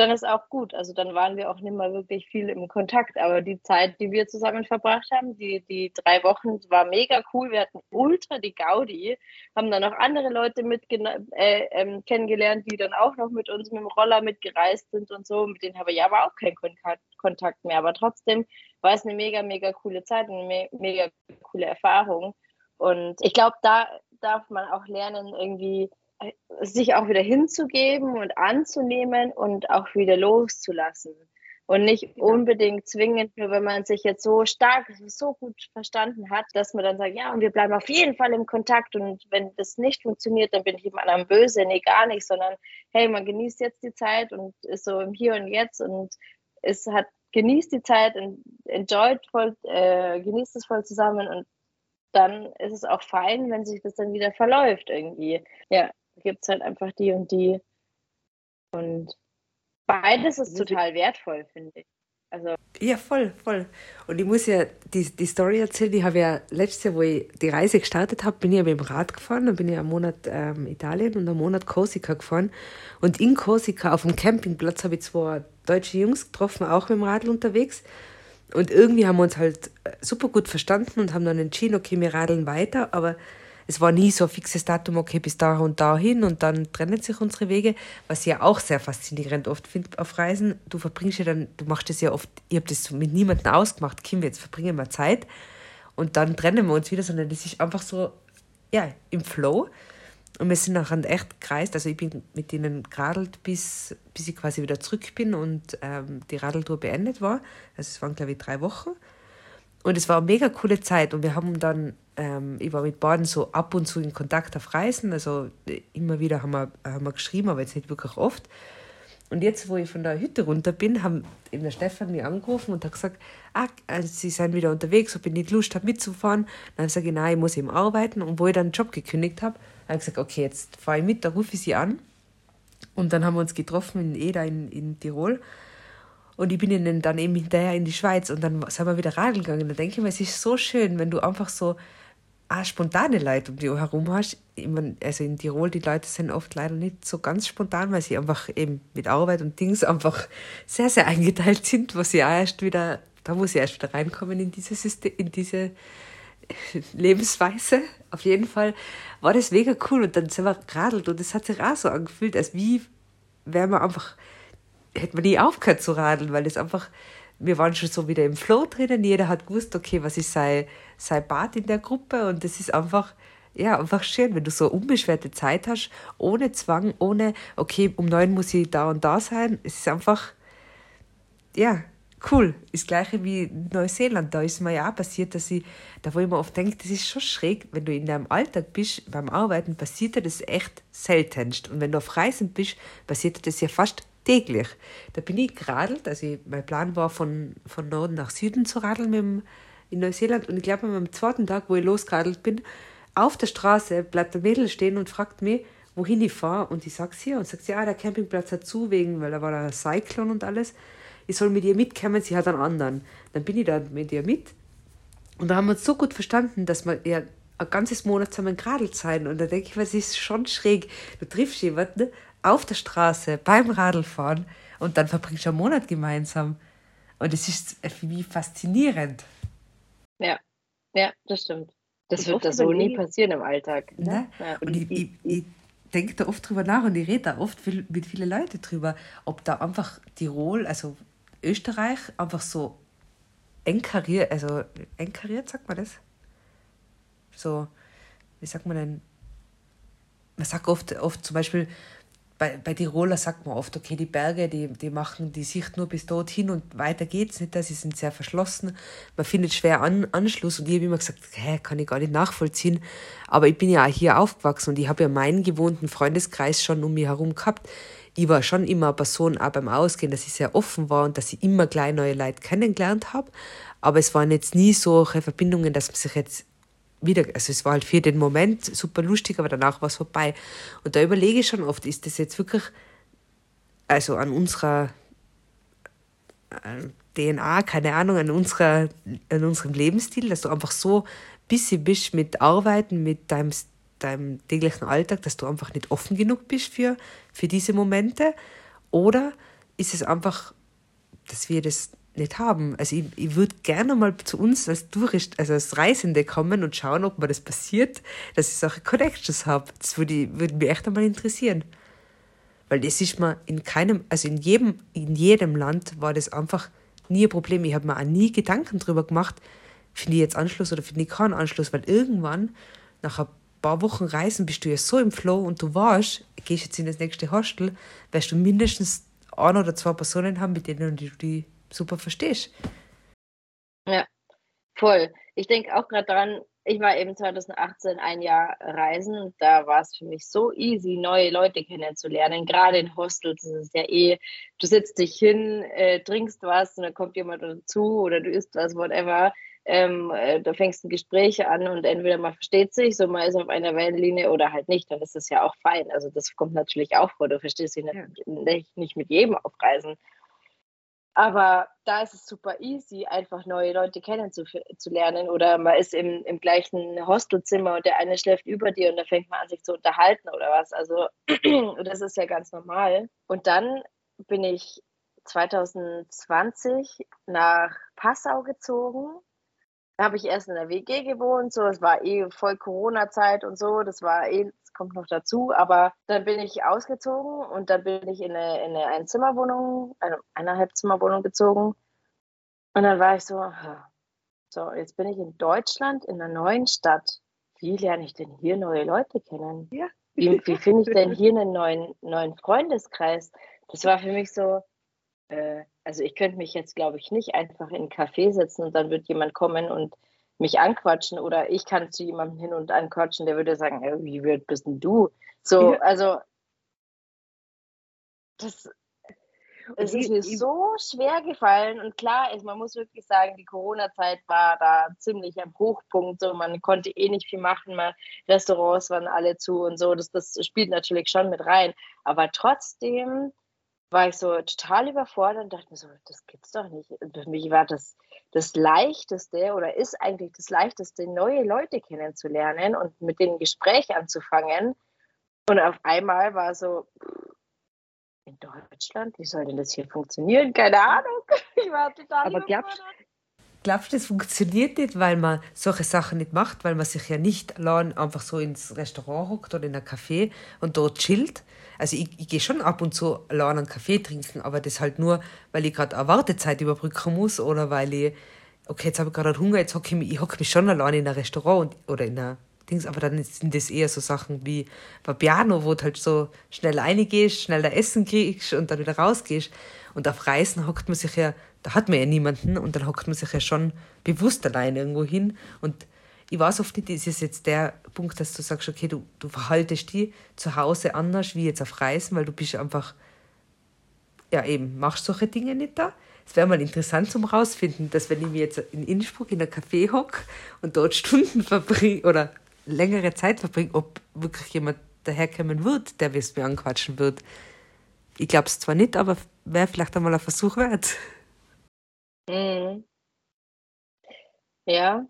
dann ist auch gut. Also dann waren wir auch nicht mehr wirklich viel im Kontakt. Aber die Zeit, die wir zusammen verbracht haben, die, die drei Wochen, war mega cool. Wir hatten ultra die Gaudi, haben dann auch andere Leute mit äh, ähm, kennengelernt, die dann auch noch mit uns mit dem Roller mitgereist sind und so. Mit denen habe ich aber auch keinen Kontakt, Kontakt mehr. Aber trotzdem war es eine mega, mega coole Zeit, eine me mega coole Erfahrung. Und ich glaube, da darf man auch lernen, irgendwie sich auch wieder hinzugeben und anzunehmen und auch wieder loszulassen. Und nicht unbedingt zwingend, nur wenn man sich jetzt so stark, so gut verstanden hat, dass man dann sagt, ja, und wir bleiben auf jeden Fall im Kontakt. Und wenn das nicht funktioniert, dann bin ich jemand anderem böse. Nee, gar nicht, sondern hey, man genießt jetzt die Zeit und ist so im Hier und Jetzt und es hat, genießt die Zeit und enjoyt voll, äh, genießt es voll zusammen und dann ist es auch fein, wenn sich das dann wieder verläuft irgendwie. Ja, gibt es halt einfach die und die. Und beides ist total wertvoll, finde ich. Also ja, voll, voll. Und ich muss ja die, die Story erzählen. Ich habe ja letztes Jahr, wo ich die Reise gestartet habe, bin ich ja mit dem Rad gefahren. Dann bin ich einen Monat ähm, Italien und einen Monat Korsika gefahren. Und in Korsika auf dem Campingplatz habe ich zwei deutsche Jungs getroffen, auch mit dem Radl unterwegs. Und irgendwie haben wir uns halt äh, super gut verstanden und haben dann entschieden, okay, wir radeln weiter. Aber es war nie so ein fixes Datum, okay, bis da und dahin und dann trennen sich unsere Wege, was ich ja auch sehr faszinierend oft finde auf Reisen. Du verbringst ja dann, du machst das ja oft, ich habe das mit niemandem ausgemacht, Kim, jetzt verbringen wir Zeit und dann trennen wir uns wieder, sondern das ist einfach so, ja, im Flow. Und wir sind nachher echt gekreist. Also ich bin mit ihnen geradelt, bis, bis ich quasi wieder zurück bin und ähm, die Radeltour beendet war. Also es waren, glaube ich, drei Wochen. Und es war eine mega coole Zeit. Und wir haben dann ähm, ich war mit beiden so ab und zu in Kontakt auf Reisen, also äh, immer wieder haben wir, haben wir geschrieben, aber jetzt nicht wirklich oft. Und jetzt, wo ich von der Hütte runter bin, haben eben der Stefan mich angerufen und hat gesagt, ah, also sie sind wieder unterwegs, ob ich nicht Lust habe mitzufahren. Dann sage ich, nein, ich muss eben arbeiten. Und wo ich dann einen Job gekündigt habe, habe ich gesagt, okay, jetzt fahre ich mit, da rufe ich sie an. Und dann haben wir uns getroffen in Eda in, in Tirol. Und ich bin ihnen dann eben hinterher in die Schweiz und dann sind wir wieder radeln gegangen. Da denke ich mir, es ist so schön, wenn du einfach so auch spontane Leute um die herum hast. Ich mein, also in Tirol, die Leute sind oft leider nicht so ganz spontan, weil sie einfach eben mit Arbeit und Dings einfach sehr, sehr eingeteilt sind, wo sie auch erst wieder, da muss sie erst wieder reinkommen in diese System, in diese Lebensweise. Auf jeden Fall war das mega cool und dann sind wir geradelt und es hat sich auch so angefühlt, als wie wären wir einfach, hätte man nie aufgehört zu radeln, weil es einfach, wir waren schon so wieder im Flow drinnen, jeder hat gewusst, okay, was ist sein, sein Bad in der Gruppe und das ist einfach, ja, einfach schön, wenn du so unbeschwerte Zeit hast, ohne Zwang, ohne, okay, um neun muss ich da und da sein. Es ist einfach, ja, cool. Das gleiche wie Neuseeland. Da ist mir ja auch passiert, dass ich, da wo ich mir oft denke, das ist schon schräg, wenn du in deinem Alltag bist, beim Arbeiten passiert dir das echt seltenst. Und wenn du auf Reisen bist, passiert dir das ja fast täglich. Da bin ich geradelt, also ich, mein Plan war von, von Norden nach Süden zu radeln mit dem, in Neuseeland und ich glaube am zweiten Tag, wo ich losgeradelt bin, auf der Straße bleibt ein Mädel stehen und fragt mich, wohin ich fahre und ich sag's ihr und sagt sie, ah, der Campingplatz hat zu wegen, weil da war ein Cyclone und alles ich soll mit ihr mitkommen, sie hat einen anderen. Dann bin ich da mit ihr mit. Und da haben wir uns so gut verstanden, dass wir ja ein ganzes Monat zusammen geradelt sein. Und da denke ich, was ist schon schräg. Du triffst jemanden auf der Straße beim Radlfahren und dann verbringst du einen Monat gemeinsam. Und es ist für mich faszinierend. Ja, ja, das stimmt. Das wird da so nie passieren im Alltag. Ne? ne? Ja. Und ich, ich, ich denke da oft drüber nach und ich rede da oft mit vielen Leuten drüber, ob da einfach Tirol, also Österreich einfach so enkariert, also enkariert, sagt man das? So, wie sagt man denn? Man sagt oft, oft zum Beispiel, bei, bei Tiroler sagt man oft, okay, die Berge, die, die machen die Sicht nur bis dorthin und weiter geht's nicht, sie sind sehr verschlossen. Man findet schwer An Anschluss und ich habe immer gesagt, hä, kann ich gar nicht nachvollziehen. Aber ich bin ja auch hier aufgewachsen und ich habe ja meinen gewohnten Freundeskreis schon um mich herum gehabt ich war schon immer eine Person, auch beim Ausgehen, dass ich sehr offen war und dass ich immer gleich neue Leute kennengelernt habe. Aber es waren jetzt nie solche Verbindungen, dass man sich jetzt wieder, also es war halt für den Moment super lustig, aber danach war es vorbei. Und da überlege ich schon oft, ist das jetzt wirklich, also an unserer DNA, keine Ahnung, an, unserer, an unserem Lebensstil, dass du einfach so busy bist mit Arbeiten, mit deinem deinem täglichen Alltag, dass du einfach nicht offen genug bist für, für diese Momente? Oder ist es einfach, dass wir das nicht haben? Also ich, ich würde gerne mal zu uns als Tourist, also als Reisende kommen und schauen, ob mir das passiert, dass ich solche Connections habe. Das würde, würde mich echt einmal interessieren. Weil das ist mir in keinem, also in jedem, in jedem Land war das einfach nie ein Problem. Ich habe mir auch nie Gedanken darüber gemacht, finde ich jetzt Anschluss oder finde ich keinen Anschluss, weil irgendwann, nach ein paar Wochen Reisen bist du ja so im Flow und du weißt, gehst jetzt in das nächste Hostel, wirst du mindestens ein oder zwei Personen haben, mit denen du die super verstehst. Ja, voll. Ich denke auch gerade daran, ich war eben 2018 ein Jahr reisen und da war es für mich so easy, neue Leute kennenzulernen. Gerade in Hostels ist es ja eh, du sitzt dich hin, äh, trinkst was und dann kommt jemand dazu oder du isst was, whatever ähm, äh, da fängst du Gespräche an und entweder man versteht sich, so man ist auf einer Wellenlinie oder halt nicht, dann ist das ja auch fein. Also das kommt natürlich auch vor, du verstehst dich ja. nicht, nicht mit jedem auf Reisen. Aber da ist es super easy, einfach neue Leute kennenzulernen. Oder man ist im, im gleichen Hostelzimmer und der eine schläft über dir und da fängt man an, sich zu unterhalten oder was. Also das ist ja ganz normal. Und dann bin ich 2020 nach Passau gezogen da habe ich erst in der WG gewohnt, so, es war eh voll Corona-Zeit und so, das war eh, das kommt noch dazu, aber dann bin ich ausgezogen und dann bin ich in eine, in eine Einzimmerwohnung, eine eineinhalb gezogen und dann war ich so, so, jetzt bin ich in Deutschland, in einer neuen Stadt. Wie lerne ich denn hier neue Leute kennen? Ja. Wie, wie finde ich denn hier einen neuen, neuen Freundeskreis? Das war für mich so, äh, also ich könnte mich jetzt, glaube ich, nicht einfach in einen Café setzen und dann wird jemand kommen und mich anquatschen oder ich kann zu jemandem hin und anquatschen, der würde sagen, hey, wie wird bist denn du? So, also das es ist mir so schwer gefallen und klar ist, man muss wirklich sagen, die Corona-Zeit war da ziemlich am Hochpunkt. So, man konnte eh nicht viel machen, mal Restaurants waren alle zu und so. Das, das spielt natürlich schon mit rein. Aber trotzdem war ich so total überfordert und dachte mir so, das gibt's doch nicht. Und für mich war das das Leichteste oder ist eigentlich das Leichteste, neue Leute kennenzulernen und mit denen Gespräch anzufangen. Und auf einmal war so, in Deutschland, wie soll denn das hier funktionieren? Keine Ahnung. Ich war total Aber glaubst, glaubst du, das funktioniert nicht, weil man solche Sachen nicht macht, weil man sich ja nicht allein einfach so ins Restaurant hockt oder in ein Café und dort chillt? Also ich, ich gehe schon ab und zu allein einen Kaffee trinken, aber das halt nur, weil ich gerade eine Wartezeit überbrücken muss oder weil ich, okay, jetzt habe ich gerade Hunger, jetzt hocke ich mich, ich hocke mich schon allein in ein Restaurant und, oder in einer Dings, aber dann sind das eher so Sachen wie Piano, wo du halt so schnell reingehst, schnell da Essen kriegst und dann wieder rausgehst. Und auf Reisen hockt man sich ja, da hat man ja niemanden und dann hockt man sich ja schon bewusst allein irgendwo hin. Und ich weiß oft nicht, ist es jetzt der Punkt, dass du sagst, okay, du, du verhaltest dich zu Hause anders wie jetzt auf Reisen, weil du bist einfach, ja eben, machst solche Dinge nicht da. Es wäre mal interessant zum rausfinden, dass wenn ich mir jetzt in Innsbruck in einem Café hocke und dort Stunden verbringe oder längere Zeit verbringe, ob wirklich jemand daherkommen wird, der es mir anquatschen wird. Ich glaube es zwar nicht, aber wäre vielleicht einmal ein Versuch wert. Mhm. Ja.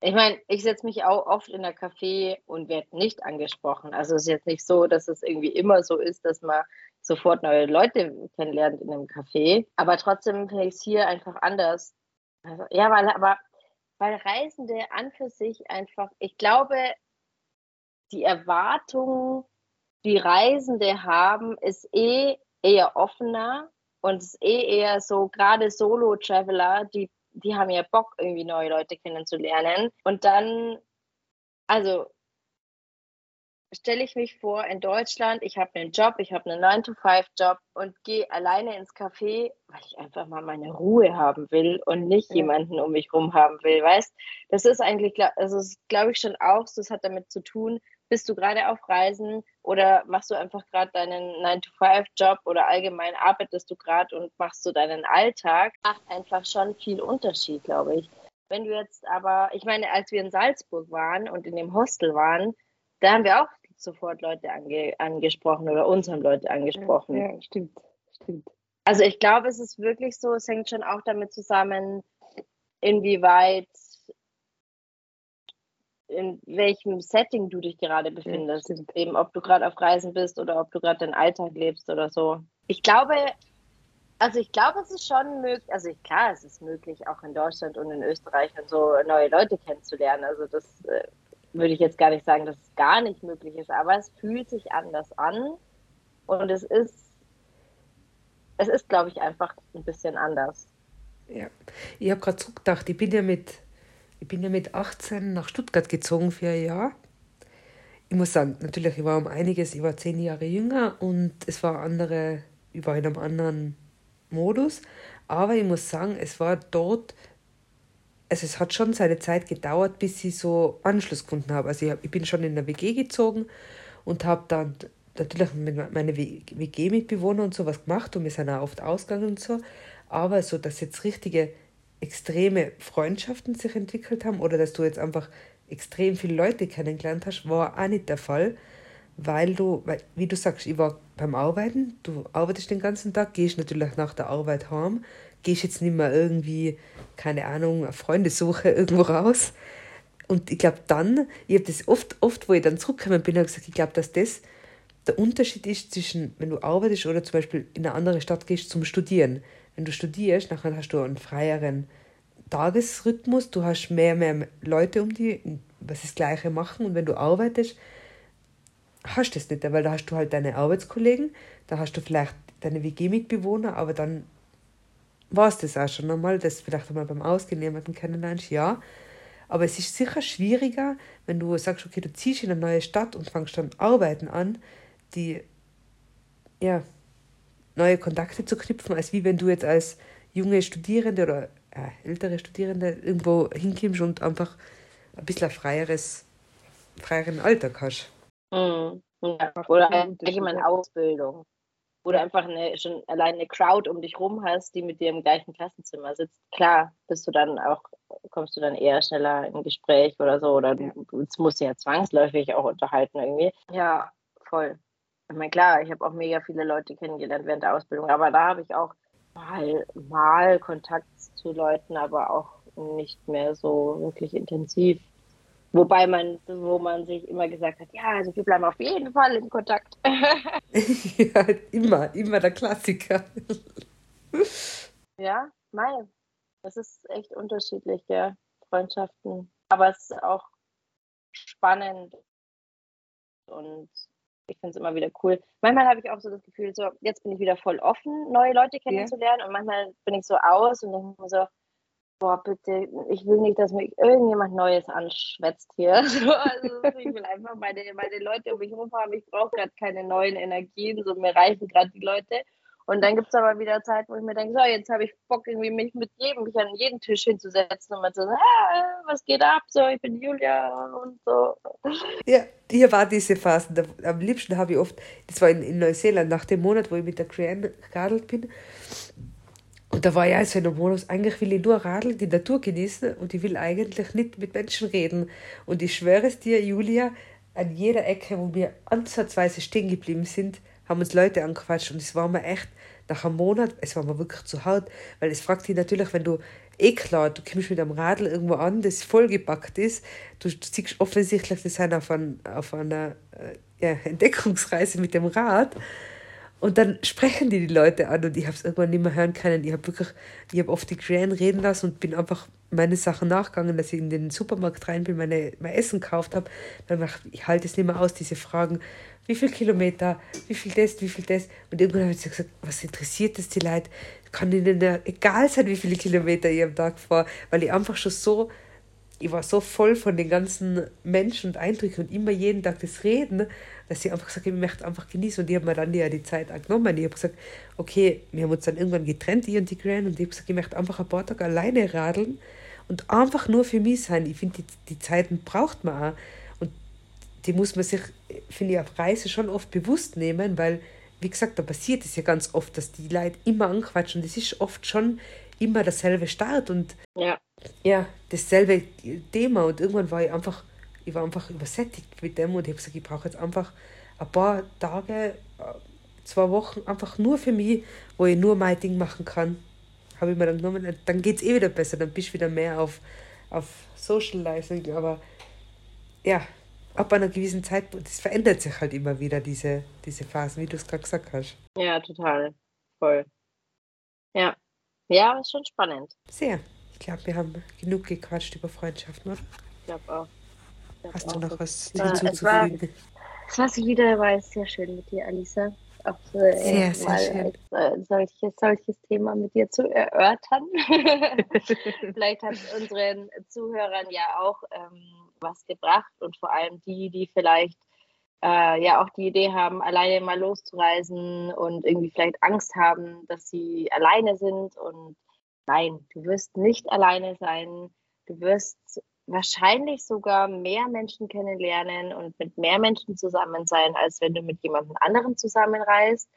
Ich meine, ich setze mich auch oft in der Café und werde nicht angesprochen. Also es ist jetzt nicht so, dass es irgendwie immer so ist, dass man sofort neue Leute kennenlernt in einem Café. Aber trotzdem finde ich es hier einfach anders. Also, ja, weil, aber weil Reisende an für sich einfach, ich glaube, die Erwartungen, die Reisende haben, ist eh eher offener und ist eh eher so, gerade Solo-Traveler, die, die haben ja Bock, irgendwie neue Leute kennenzulernen. Und dann, also stelle ich mich vor, in Deutschland, ich habe einen Job, ich habe einen 9-to-5-Job und gehe alleine ins Café, weil ich einfach mal meine Ruhe haben will und nicht ja. jemanden um mich rum haben will, weißt? Das ist eigentlich, also glaube ich schon auch, das hat damit zu tun, bist du gerade auf Reisen oder machst du einfach gerade deinen 9-to-5-Job oder allgemein arbeitest du gerade und machst du deinen Alltag, macht einfach schon viel Unterschied, glaube ich. Wenn du jetzt aber, ich meine, als wir in Salzburg waren und in dem Hostel waren, da haben wir auch sofort Leute ange angesprochen oder uns haben Leute angesprochen. Ja, ja, stimmt, stimmt. Also ich glaube, es ist wirklich so, es hängt schon auch damit zusammen, inwieweit, in welchem Setting du dich gerade befindest. Ja, Eben ob du gerade auf Reisen bist oder ob du gerade deinen Alltag lebst oder so. Ich glaube, also ich glaube, es ist schon möglich, also ich, klar, es ist möglich, auch in Deutschland und in Österreich und so neue Leute kennenzulernen. Also das äh, würde ich jetzt gar nicht sagen, dass es gar nicht möglich ist, aber es fühlt sich anders an und es ist, es ist, glaube ich, einfach ein bisschen anders. Ja, ich habe gerade zurückgedacht, ich bin ja mit, ich bin ja mit 18 nach Stuttgart gezogen für ein Jahr. Ich muss sagen, natürlich, ich war um einiges, ich war zehn Jahre jünger und es war andere, ich war in einem anderen Modus, aber ich muss sagen, es war dort also es hat schon seine Zeit gedauert, bis ich so Anschluss gefunden habe. Also ich, ich bin schon in der WG gezogen und habe dann natürlich mit meinen WG-Mitbewohnern und sowas gemacht und wir sind auch oft ausgegangen und so. Aber so, dass jetzt richtige extreme Freundschaften sich entwickelt haben oder dass du jetzt einfach extrem viele Leute kennengelernt hast, war auch nicht der Fall, weil du, weil, wie du sagst, ich war beim Arbeiten, du arbeitest den ganzen Tag, gehst natürlich nach der Arbeit heim, gehst jetzt nicht mehr irgendwie, keine Ahnung, eine Freundesuche irgendwo raus. Und ich glaube dann, ich habe das oft, oft, wo ich dann zurückgekommen bin, habe gesagt, ich glaube, dass das der Unterschied ist zwischen, wenn du arbeitest oder zum Beispiel in eine andere Stadt gehst zum Studieren. Wenn du studierst, nachher hast du einen freieren Tagesrhythmus, du hast mehr, mehr Leute um die, was das Gleiche machen. Und wenn du arbeitest, hast du das nicht, weil da hast du halt deine Arbeitskollegen, da hast du vielleicht deine WG-Mitbewohner, aber dann war es das auch schon einmal, dass du vielleicht einmal beim Ausgehen jemanden kennenlernst, ja. Aber es ist sicher schwieriger, wenn du sagst, okay, du ziehst in eine neue Stadt und fängst dann Arbeiten an, die, ja, neue Kontakte zu knüpfen, als wie wenn du jetzt als junge Studierende oder äh, ältere Studierende irgendwo hinkommst und einfach ein bisschen ein freieres, freieren Alltag hast. Mhm. Ja, oder allgemein Ausbildung wo du einfach eine, schon allein eine Crowd um dich rum hast, die mit dir im gleichen Klassenzimmer sitzt, klar, bist du dann auch, kommst du dann eher schneller in Gespräch oder so, oder du, du musst dich ja zwangsläufig auch unterhalten irgendwie. Ja, voll. Ich meine, klar, ich habe auch mega viele Leute kennengelernt während der Ausbildung, aber da habe ich auch mal, mal Kontakt zu Leuten, aber auch nicht mehr so wirklich intensiv. Wobei man, wo man sich immer gesagt hat, ja, also wir bleiben auf jeden Fall in Kontakt. ja, immer, immer der Klassiker. ja, nein, das ist echt unterschiedlich, ja, Freundschaften. Aber es ist auch spannend und ich finde es immer wieder cool. Manchmal habe ich auch so das Gefühl, so jetzt bin ich wieder voll offen, neue Leute kennenzulernen ja. und manchmal bin ich so aus und denke mir so, boah, bitte, ich will nicht, dass mich irgendjemand Neues anschwätzt hier. also ich will einfach meine, meine Leute um mich herum haben. Ich brauche gerade keine neuen Energien, so mir reichen gerade die Leute. Und dann gibt es aber wieder Zeit, wo ich mir denke, so, jetzt habe ich Bock, irgendwie mich mit jedem, mich an jeden Tisch hinzusetzen und zu sagen, ah, was geht ab? So, ich bin Julia und so. Ja, hier war diese Phase. Am liebsten habe ich oft, das war in, in Neuseeland, nach dem Monat, wo ich mit der Crean geradelt bin. Und da war ja so ein Modus, eigentlich will ich nur radeln, die Natur genießen und ich will eigentlich nicht mit Menschen reden. Und ich schwöre es dir, Julia, an jeder Ecke, wo wir ansatzweise stehen geblieben sind, haben uns Leute angequatscht und es war mir echt nach einem Monat, es war mir wirklich zu hart, weil es fragt dich natürlich, wenn du, eh klar, du kommst mit einem Radl irgendwo an, das vollgepackt ist, du, du siehst offensichtlich, das sind auf, ein, auf einer äh, ja, Entdeckungsreise mit dem Rad und dann sprechen die die Leute an und ich habe es irgendwann nicht mehr hören können. Ich habe wirklich, ich habe oft die Gran reden lassen und bin einfach meine Sachen nachgegangen, dass ich in den Supermarkt rein bin, meine, mein Essen gekauft habe. Dann ich, ich halte es nicht mehr aus, diese Fragen wie viel Kilometer, wie viel das, wie viel das. Und irgendwann habe ich gesagt, was interessiert das die Leute? Kann ihnen ja egal sein, wie viele Kilometer ich am Tag fahre, weil ich einfach schon so, ich war so voll von den ganzen Menschen und Eindrücken und immer jeden Tag das Reden, dass ich einfach gesagt habe, ich möchte einfach genießen. Und ich habe mir dann ja die Zeit angenommen. Ich habe gesagt, okay, wir haben uns dann irgendwann getrennt, ich und die Grand, und ich habe gesagt, ich möchte einfach ein paar Tage alleine radeln und einfach nur für mich sein. Ich finde, die, die Zeiten braucht man auch die muss man sich, finde ich, auf Reise schon oft bewusst nehmen, weil, wie gesagt, da passiert es ja ganz oft, dass die Leute immer anquatschen. Und es ist oft schon immer derselbe Start und ja. ja, dasselbe Thema. Und irgendwann war ich einfach, ich war einfach übersättigt mit dem und ich habe gesagt, ich brauche jetzt einfach ein paar Tage, zwei Wochen einfach nur für mich, wo ich nur mein Ding machen kann. Habe ich mir dann genommen, dann geht es eh wieder besser, dann bist du wieder mehr auf, auf Socializing, aber ja, ab einer gewissen Zeit, das verändert sich halt immer wieder, diese, diese Phasen, wie du es gerade gesagt hast. Ja, total. Voll. Ja. Ja, ist schon spannend. Sehr. Ich glaube, wir haben genug gequatscht über Freundschaften, oder? Ich glaube auch. Hast du noch was hinzuzufügen? Es war sie wieder, war es sehr schön mit dir, Alisa. Auch äh, sehr, sehr schön. Als, äh, solches, solches Thema mit dir zu erörtern. Vielleicht hat es unseren Zuhörern ja auch ähm, was gebracht und vor allem die, die vielleicht äh, ja auch die Idee haben, alleine mal loszureisen und irgendwie vielleicht Angst haben, dass sie alleine sind. Und nein, du wirst nicht alleine sein. Du wirst wahrscheinlich sogar mehr Menschen kennenlernen und mit mehr Menschen zusammen sein, als wenn du mit jemandem anderen zusammenreist.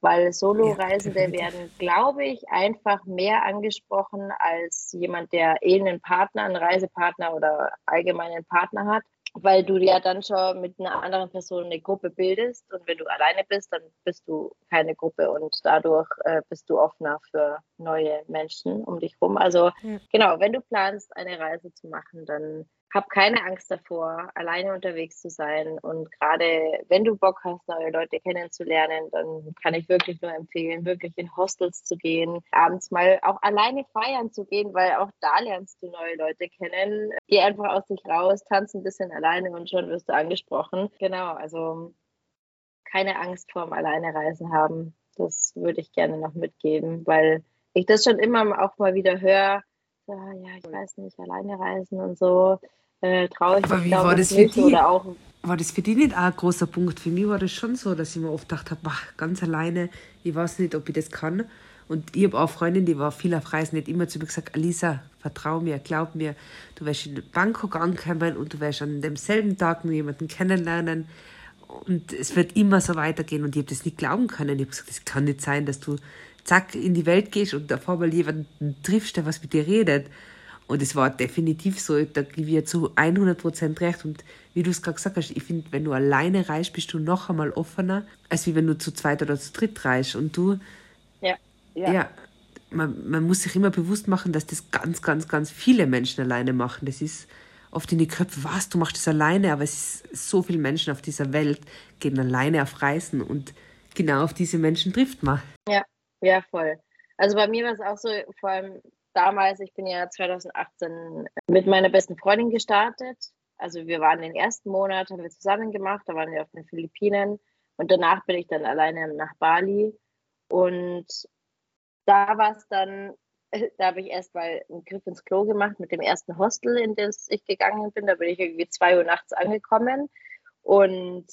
Weil Solo-Reisende ja, werden, glaube ich, einfach mehr angesprochen als jemand, der eh einen Partner, einen Reisepartner oder allgemeinen Partner hat weil du ja dann schon mit einer anderen Person eine Gruppe bildest und wenn du alleine bist, dann bist du keine Gruppe und dadurch äh, bist du offener für neue Menschen um dich rum. Also ja. genau, wenn du planst, eine Reise zu machen, dann hab keine Angst davor, alleine unterwegs zu sein. Und gerade wenn du Bock hast, neue Leute kennenzulernen, dann kann ich wirklich nur empfehlen, wirklich in Hostels zu gehen, abends mal auch alleine feiern zu gehen, weil auch da lernst du neue Leute kennen. Geh einfach aus dich raus, tanz ein bisschen alleine und schon wirst du angesprochen. Genau, also keine Angst vorm Alleinereisen haben. Das würde ich gerne noch mitgeben, weil ich das schon immer auch mal wieder höre. Ja, ja, ich weiß nicht, alleine reisen und so äh, traue ich mich war das nicht. Für die, oder auch, war das für die nicht auch ein großer Punkt? Für mich war das schon so, dass ich mir oft gedacht habe, ganz alleine, ich weiß nicht, ob ich das kann. Und ich habe auch Freundin, die war viel auf Reisen, nicht immer zu mir gesagt, Alisa, vertrau mir, glaub mir, du wirst in Bangkok ankommen und du wirst an demselben Tag nur jemanden kennenlernen und es wird immer so weitergehen. Und ich habe das nicht glauben können. Ich habe gesagt, das kann nicht sein, dass du zack in die Welt gehst und auf einmal jemanden triffst, der was mit dir redet. Und es war definitiv so, da gebe ich zu 100 Prozent recht. Und wie du es gerade gesagt hast, ich finde, wenn du alleine reist, bist du noch einmal offener, als wie wenn du zu zweit oder zu dritt reist. Und du, ja, ja. ja man, man muss sich immer bewusst machen, dass das ganz, ganz, ganz viele Menschen alleine machen. Das ist oft in die Köpfe, was, du machst das alleine, aber es ist so viele Menschen auf dieser Welt, gehen alleine auf Reisen und genau auf diese Menschen trifft man. Ja, ja, voll. Also bei mir war es auch so, vor allem damals, ich bin ja 2018 mit meiner besten Freundin gestartet. Also wir waren den ersten Monat, haben wir zusammen gemacht, da waren wir auf den Philippinen und danach bin ich dann alleine nach Bali. Und da war es dann, da habe ich erst mal einen Griff ins Klo gemacht mit dem ersten Hostel, in das ich gegangen bin. Da bin ich irgendwie zwei Uhr nachts angekommen und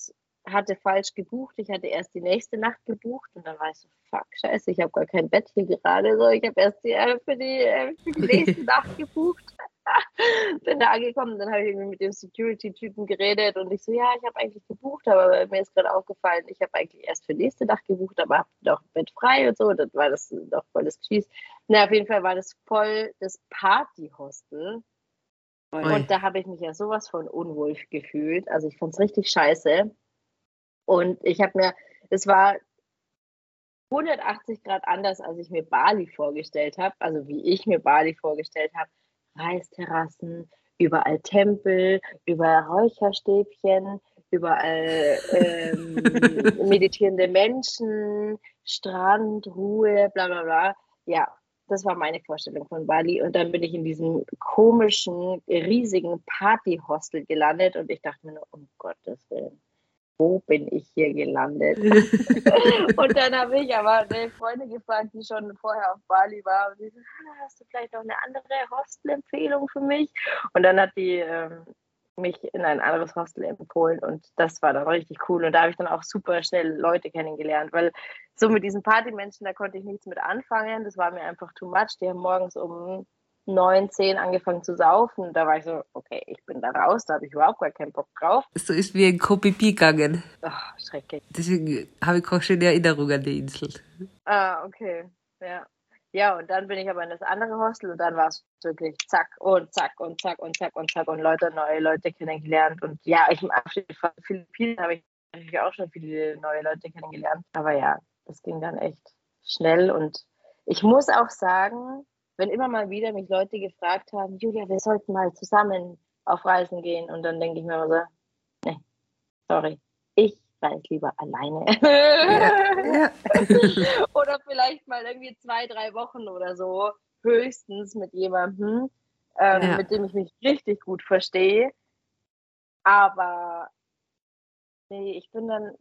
hatte falsch gebucht. Ich hatte erst die nächste Nacht gebucht und dann war ich so, fuck, scheiße, ich habe gar kein Bett hier gerade. So, ich habe erst die, äh, für, die, äh, für die nächste Nacht gebucht. bin da angekommen, dann habe ich irgendwie mit dem Security-Typen geredet und ich so, ja, ich habe eigentlich gebucht, aber mir ist gerade aufgefallen, ich habe eigentlich erst für nächste Nacht gebucht, aber habe doch Bett frei und so, und dann war das doch voll das Geschieß. Na, auf jeden Fall war das voll das Party-Hostel. Und da habe ich mich ja sowas von unwohl gefühlt. Also ich fand es richtig scheiße. Und ich habe mir, es war 180 Grad anders, als ich mir Bali vorgestellt habe, also wie ich mir Bali vorgestellt habe. Reisterrassen, überall Tempel, überall Räucherstäbchen, überall ähm, meditierende Menschen, Strand, Ruhe, bla bla bla. Ja, das war meine Vorstellung von Bali. Und dann bin ich in diesem komischen, riesigen Partyhostel gelandet und ich dachte mir nur, um Gottes Willen wo bin ich hier gelandet? und dann habe ich aber eine Freundin gefragt, die schon vorher auf Bali war und die so, hast du vielleicht noch eine andere Hostel-Empfehlung für mich? Und dann hat die ähm, mich in ein anderes Hostel empfohlen und das war dann richtig cool und da habe ich dann auch super schnell Leute kennengelernt, weil so mit diesen Partymenschen, da konnte ich nichts mit anfangen, das war mir einfach too much, die haben morgens um neun, zehn angefangen zu saufen. Da war ich so, okay, ich bin da raus, da habe ich überhaupt gar keinen Bock drauf. So ist wie ein Kopipi gegangen. Ach, schrecklich. Deswegen habe ich auch schon Erinnerung an die Insel. Ah, okay, ja. Ja, und dann bin ich aber in das andere Hostel und dann war es wirklich zack und zack und zack und zack und zack und Leute, neue Leute kennengelernt. Und ja, ich im Abschied von Philippinen habe ich natürlich auch schon viele neue Leute kennengelernt. Aber ja, das ging dann echt schnell und ich muss auch sagen, wenn immer mal wieder mich Leute gefragt haben, Julia, wir sollten mal zusammen auf Reisen gehen. Und dann denke ich mir immer so, nee, sorry, ich reise lieber alleine. Ja, ja. oder vielleicht mal irgendwie zwei, drei Wochen oder so, höchstens mit jemandem, ähm, ja. mit dem ich mich richtig gut verstehe. Aber Nee, ich bin dann,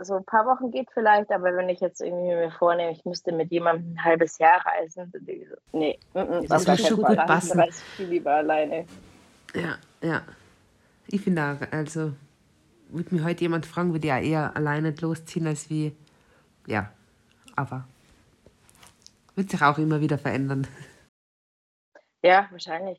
so ein paar Wochen geht vielleicht, aber wenn ich jetzt irgendwie mir vornehme, ich müsste mit jemandem ein halbes Jahr reisen, nee, mm, mm, das würde schon gut passen. Ich viel lieber alleine. Ja, ja. Ich finde auch, also, würde mich heute jemand fragen, würde ja eher alleine losziehen, als wie, ja, aber wird sich auch immer wieder verändern. Ja, wahrscheinlich.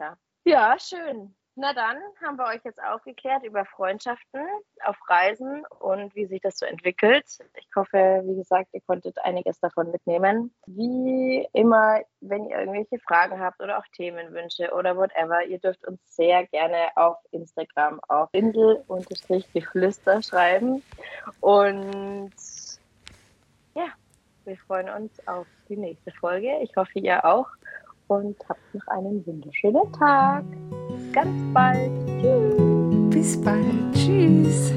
Ja, ja schön. Na dann haben wir euch jetzt aufgeklärt über Freundschaften auf Reisen und wie sich das so entwickelt. Ich hoffe, wie gesagt, ihr konntet einiges davon mitnehmen. Wie immer, wenn ihr irgendwelche Fragen habt oder auch Themenwünsche oder whatever, ihr dürft uns sehr gerne auf Instagram auf Insel-Geflüster schreiben. Und ja, wir freuen uns auf die nächste Folge. Ich hoffe, ihr auch und habt noch einen wunderschönen Tag. Ganz bald. Tschüss. Bis bald. Tschüss.